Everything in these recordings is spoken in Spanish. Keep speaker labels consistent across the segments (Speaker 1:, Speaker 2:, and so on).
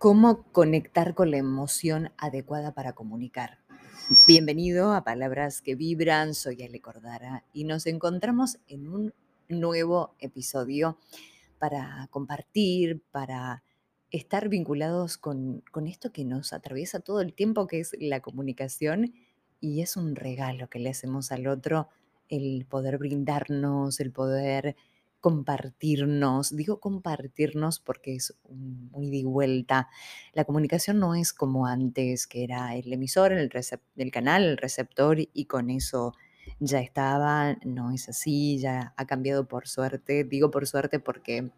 Speaker 1: cómo conectar con la emoción adecuada para comunicar. Bienvenido a Palabras que Vibran, soy Ale Cordara y nos encontramos en un nuevo episodio para compartir, para estar vinculados con, con esto que nos atraviesa todo el tiempo, que es la comunicación, y es un regalo que le hacemos al otro el poder brindarnos, el poder compartirnos. Digo compartirnos porque es un, ida y vuelta. La comunicación no es como antes, que era el emisor, el, el canal, el receptor y con eso ya estaba. No es así, ya ha cambiado por suerte. Digo por suerte porque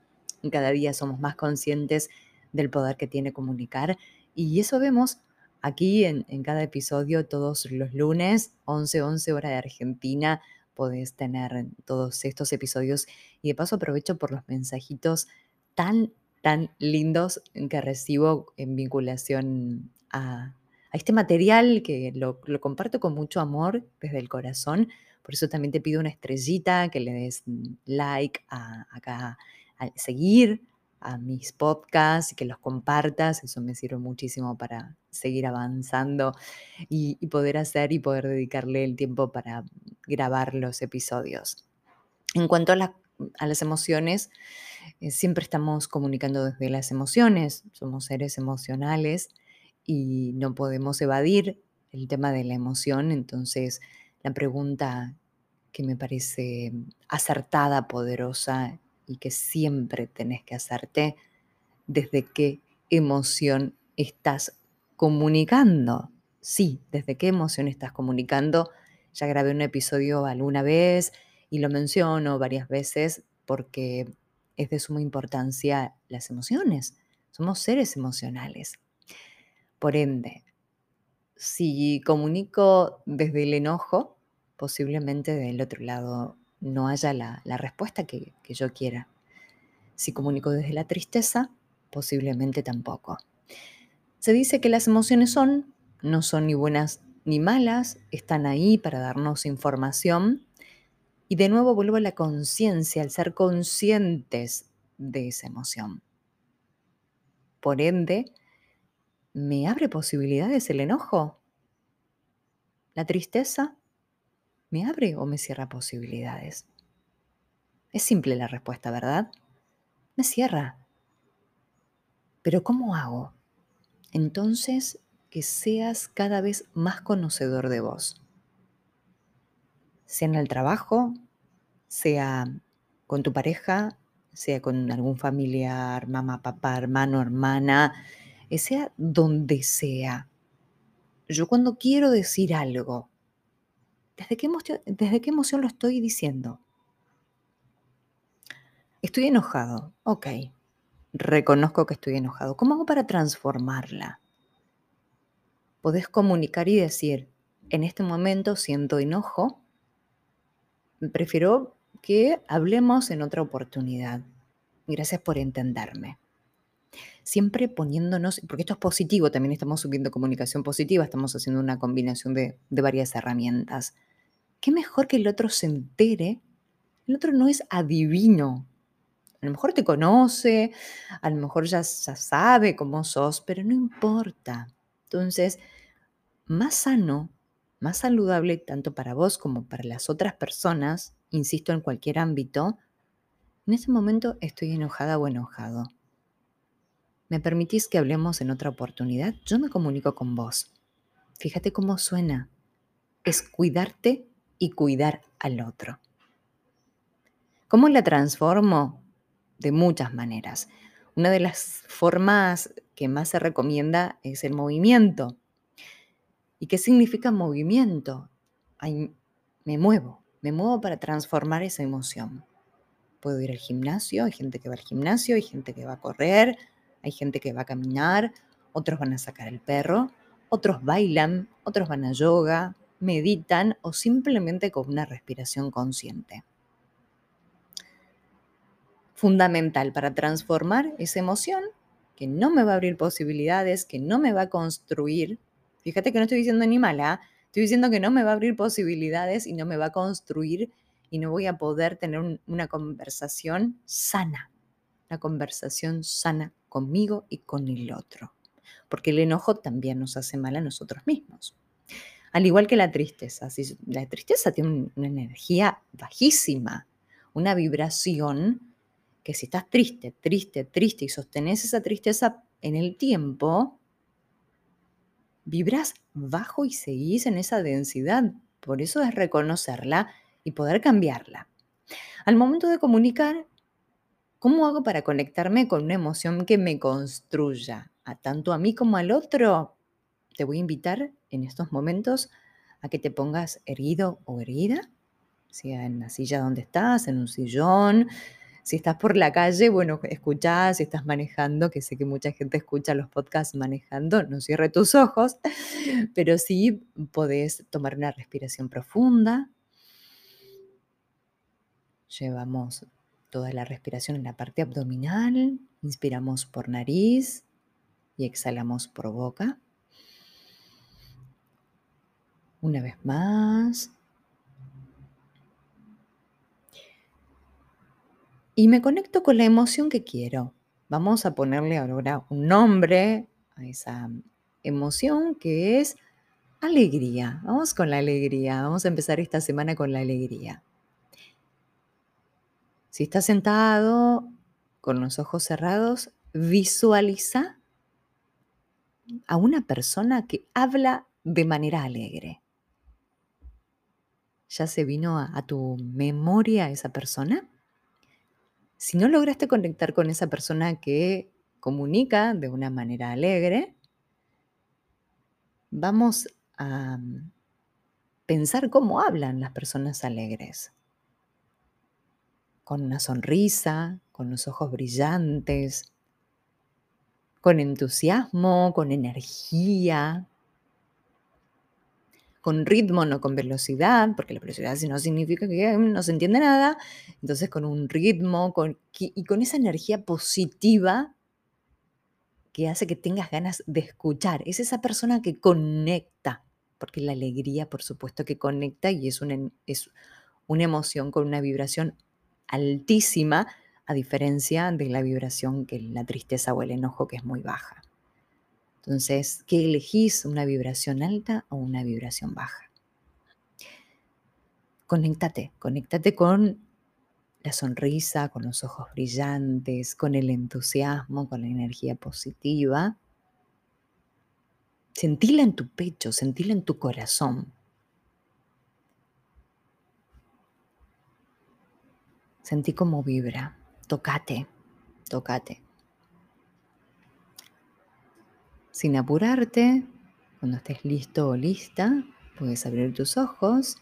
Speaker 1: cada día somos más conscientes del poder que tiene comunicar y eso vemos aquí en, en cada episodio todos los lunes, 11, 11 hora de Argentina, podés tener todos estos episodios. Y de paso aprovecho por los mensajitos tan, tan lindos que recibo en vinculación a, este material que lo, comparto con mucho amor desde el corazón. Por eso también te pido una estrellita, que le des like a, acá, a seguir a mis podcasts y que los compartas. Eso me sirve muchísimo para seguir avanzando y, poder hacer y poder dedicarle el tiempo para grabar los episodios. En cuanto a, las emociones, eh, siempre estamos comunicando desde las emociones. Somos seres emocionales y no podemos evadir el tema de la emoción. Entonces, la pregunta que me parece acertada, poderosa y que siempre tenés que hacerte desde qué emoción estás comunicando. Sí, desde qué emoción estás comunicando. Ya grabé un episodio alguna vez y lo menciono varias veces porque es de suma importancia las emociones. Somos seres emocionales. Por ende, si comunico desde el enojo, posiblemente del otro lado no haya la, respuesta que, que yo quiera. Si comunico desde la tristeza, posiblemente tampoco. Se dice que las emociones son, no son ni buenas ni malas, están ahí para darnos información. Y de nuevo vuelvo a la conciencia, al ser conscientes de esa emoción. Por ende, ¿me abre posibilidades el enojo? ¿La tristeza? ¿Me abre o me cierra posibilidades? Es simple la respuesta, ¿verdad? Me cierra. Pero ¿cómo hago? Entonces, que seas cada vez más conocedor de vos. Sea en el trabajo, sea con tu pareja, sea con algún familiar, mamá, papá, hermano, hermana, sea donde sea. Yo cuando quiero decir algo, ¿Desde qué, emoción, ¿Desde qué emoción lo estoy diciendo? Estoy enojado. Ok. Reconozco que estoy enojado. ¿Cómo hago para transformarla? Podés comunicar y decir, en este momento siento enojo. Prefiero que hablemos en otra oportunidad. Gracias por entenderme. Siempre poniéndonos, porque esto es positivo, también estamos subiendo comunicación positiva, estamos haciendo una combinación de, varias herramientas qué mejor que el otro se entere. El otro no es adivino. A lo mejor te conoce, a lo mejor ya, ya sabe cómo sos, pero no importa. Entonces, más sano, más saludable, tanto para vos como para las otras personas, insisto en cualquier ámbito, en ese momento estoy enojada o enojado. ¿Me permitís que hablemos en otra oportunidad? Yo me comunico con vos. Fíjate cómo suena. Es cuidarte y cuidar al otro. ¿Cómo la transformo? De muchas maneras. Una de las formas que más se recomienda es el movimiento. ¿Y qué significa movimiento? me muevo, me muevo para transformar esa emoción. Puedo ir al gimnasio, hay gente que va al gimnasio, hay gente que va a correr, hay gente que va a caminar, otros van a sacar el perro, otros bailan, otros van a yoga, meditan o simplemente con una respiración consciente. Fundamental para transformar esa emoción que no me va a abrir posibilidades, que no me va a construir. Fíjate que no estoy diciendo ni mala, estoy diciendo que no me va a abrir posibilidades y no me va a construir y no voy a poder tener una conversación sana, una conversación sana conmigo y con el otro. Porque el enojo también nos hace mal a nosotros mismos. Al igual que la tristeza. La tristeza tiene una energía bajísima, una vibración que si estás triste, triste, triste y sostenés esa tristeza en el tiempo, vibras bajo y seguís en esa densidad. Por eso es reconocerla y poder cambiarla. Al momento de comunicar, ¿cómo hago para conectarme con una emoción que me construya, a tanto a mí como al otro? Te voy a invitar en estos momentos a que te pongas erguido o erguida, sea en la silla donde estás, en un sillón, si estás por la calle, bueno, escuchá, si estás manejando, que sé que mucha gente escucha los podcasts manejando, no cierre tus ojos, pero sí podés tomar una respiración profunda. Llevamos toda la respiración en la parte abdominal, inspiramos por nariz y exhalamos por boca. Una vez más. y me conecto con la emoción que quiero. Vamos a ponerle ahora un nombre a esa emoción que es alegría. Vamos con la alegría. Vamos a empezar esta semana con la alegría. Si estás sentado con los ojos cerrados, visualiza a una persona que habla de manera alegre. ¿Ya se vino a, tu memoria esa persona? Si no lograste conectar con esa persona que comunica de una manera alegre, vamos a mm, pensar cómo hablan las personas alegres. Con una sonrisa, con los ojos brillantes, con entusiasmo, con energía, con ritmo, no con velocidad, porque la velocidad si no significa que no se entiende nada. Entonces con un ritmo con, y con esa energía positiva que hace que tengas ganas de escuchar. Es esa persona que conecta, porque la alegría, por supuesto, que conecta y es una, es una emoción con una vibración altísima, a diferencia de la vibración que la tristeza o el enojo, que es muy baja. Entonces, ¿qué elegís? ¿Una vibración alta o una vibración baja? Conéctate, conéctate con la sonrisa, con los ojos brillantes, con el entusiasmo, con la energía positiva. Sentila en tu pecho, sentila en tu corazón. Sentí cómo vibra. Tócate, tócate sin apurarte. Cuando estés listo o lista, puedes abrir tus ojos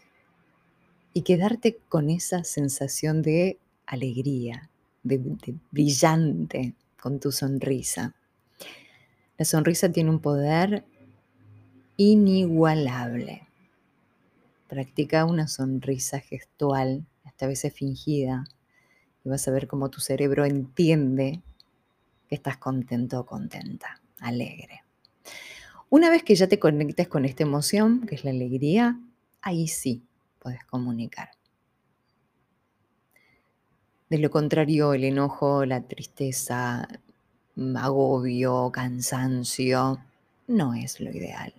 Speaker 1: y quedarte con esa sensación de alegría, de, brillante con tu sonrisa. La sonrisa tiene un poder inigualable. Practica una sonrisa gestual, esta vez es fingida, y vas a ver cómo tu cerebro entiende que estás contento o contenta, alegre. Una vez que ya te conectes con esta emoción, que es la alegría, ahí sí puedes comunicar. De lo contrario, el enojo, la tristeza, agobio, cansancio, no es lo ideal.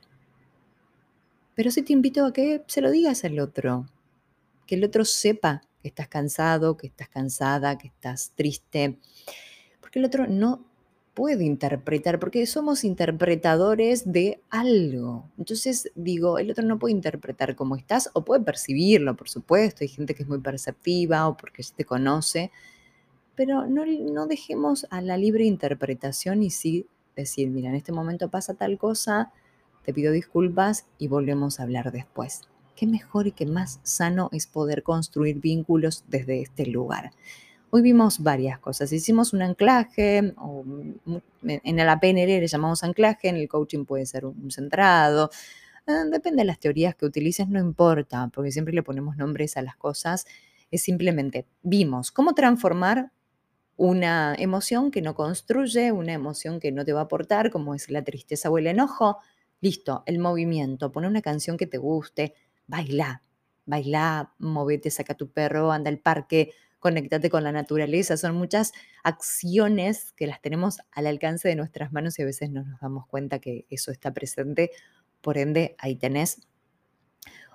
Speaker 1: Pero sí te invito a que se lo digas al otro, que el otro sepa que estás cansado, que estás cansada, que estás triste, porque el otro no puede interpretar, porque somos interpretadores de algo. Entonces digo, el otro no puede interpretar cómo estás o puede percibirlo, por supuesto. Hay gente que es muy perceptiva o porque te conoce, pero no, no dejemos a la libre interpretación y sí decir, mira, en este momento pasa tal cosa, te pido disculpas y volvemos a hablar después. Qué mejor y qué más sano es poder construir vínculos desde este lugar. Hoy vimos varias cosas. Hicimos un anclaje, o en la PNL le llamamos anclaje, en el coaching puede ser un centrado. Ah, depende de las teorías que utilices, no importa, porque siempre le ponemos nombres a las cosas. Es simplemente, vimos cómo transformar una emoción que no construye, una emoción que no te va a aportar, como es la tristeza o el enojo. Listo, el movimiento, pone una canción que te guste, baila, baila, movete, saca a tu perro, anda al parque, conéctate con la naturaleza. Son muchas acciones que las tenemos al alcance de nuestras manos y a veces no nos damos cuenta que eso está presente. Por ende, ahí tenés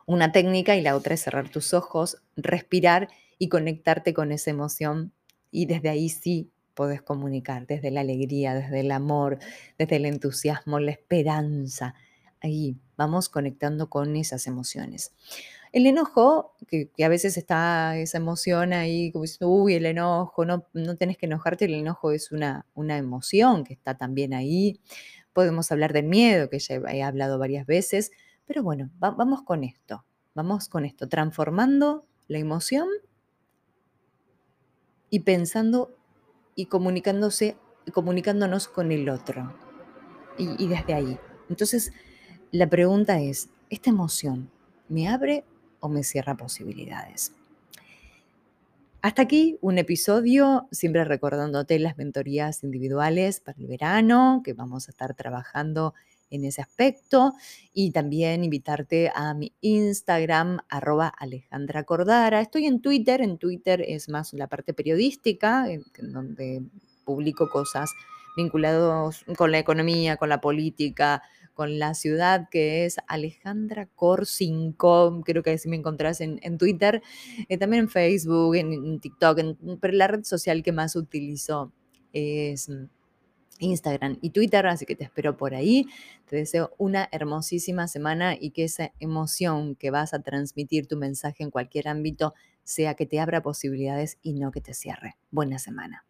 Speaker 1: una técnica y la otra es cerrar tus ojos, respirar y conectarte con esa emoción y desde ahí sí podés comunicar, desde la alegría, desde el amor, desde el entusiasmo, la esperanza. Ahí vamos conectando con esas emociones. El enojo, que, a veces está esa emoción ahí, como diciendo, uy, el enojo, no, no tenés que enojarte, el enojo es una, una emoción que está también ahí. Podemos hablar del miedo, que ya he hablado varias veces, pero bueno, vamos con esto, vamos con esto, transformando la emoción y pensando y comunicándose, comunicándonos con el otro. Y, y desde ahí. Entonces, la pregunta es, ¿esta emoción me abre o me cierra posibilidades? Hasta aquí un episodio, siempre recordándote las mentorías individuales para el verano, que vamos a estar trabajando en ese aspecto y también invitarte a mi Instagram, arroba Alejandra Cordara. Estoy en Twitter, en Twitter es más la parte periodística, en, donde publico cosas vinculadas con la economía, con la política, con la ciudad, que es Alejandra Cor 5, creo que así me encontrás en, Twitter, eh, también en Facebook, en, TikTok, pero la red social que más utilizo es Instagram y Twitter, así que te espero por ahí. Te deseo una hermosísima semana y que esa emoción que vas a transmitir tu mensaje en cualquier ámbito sea que te abra posibilidades y no que te cierre. Buena semana.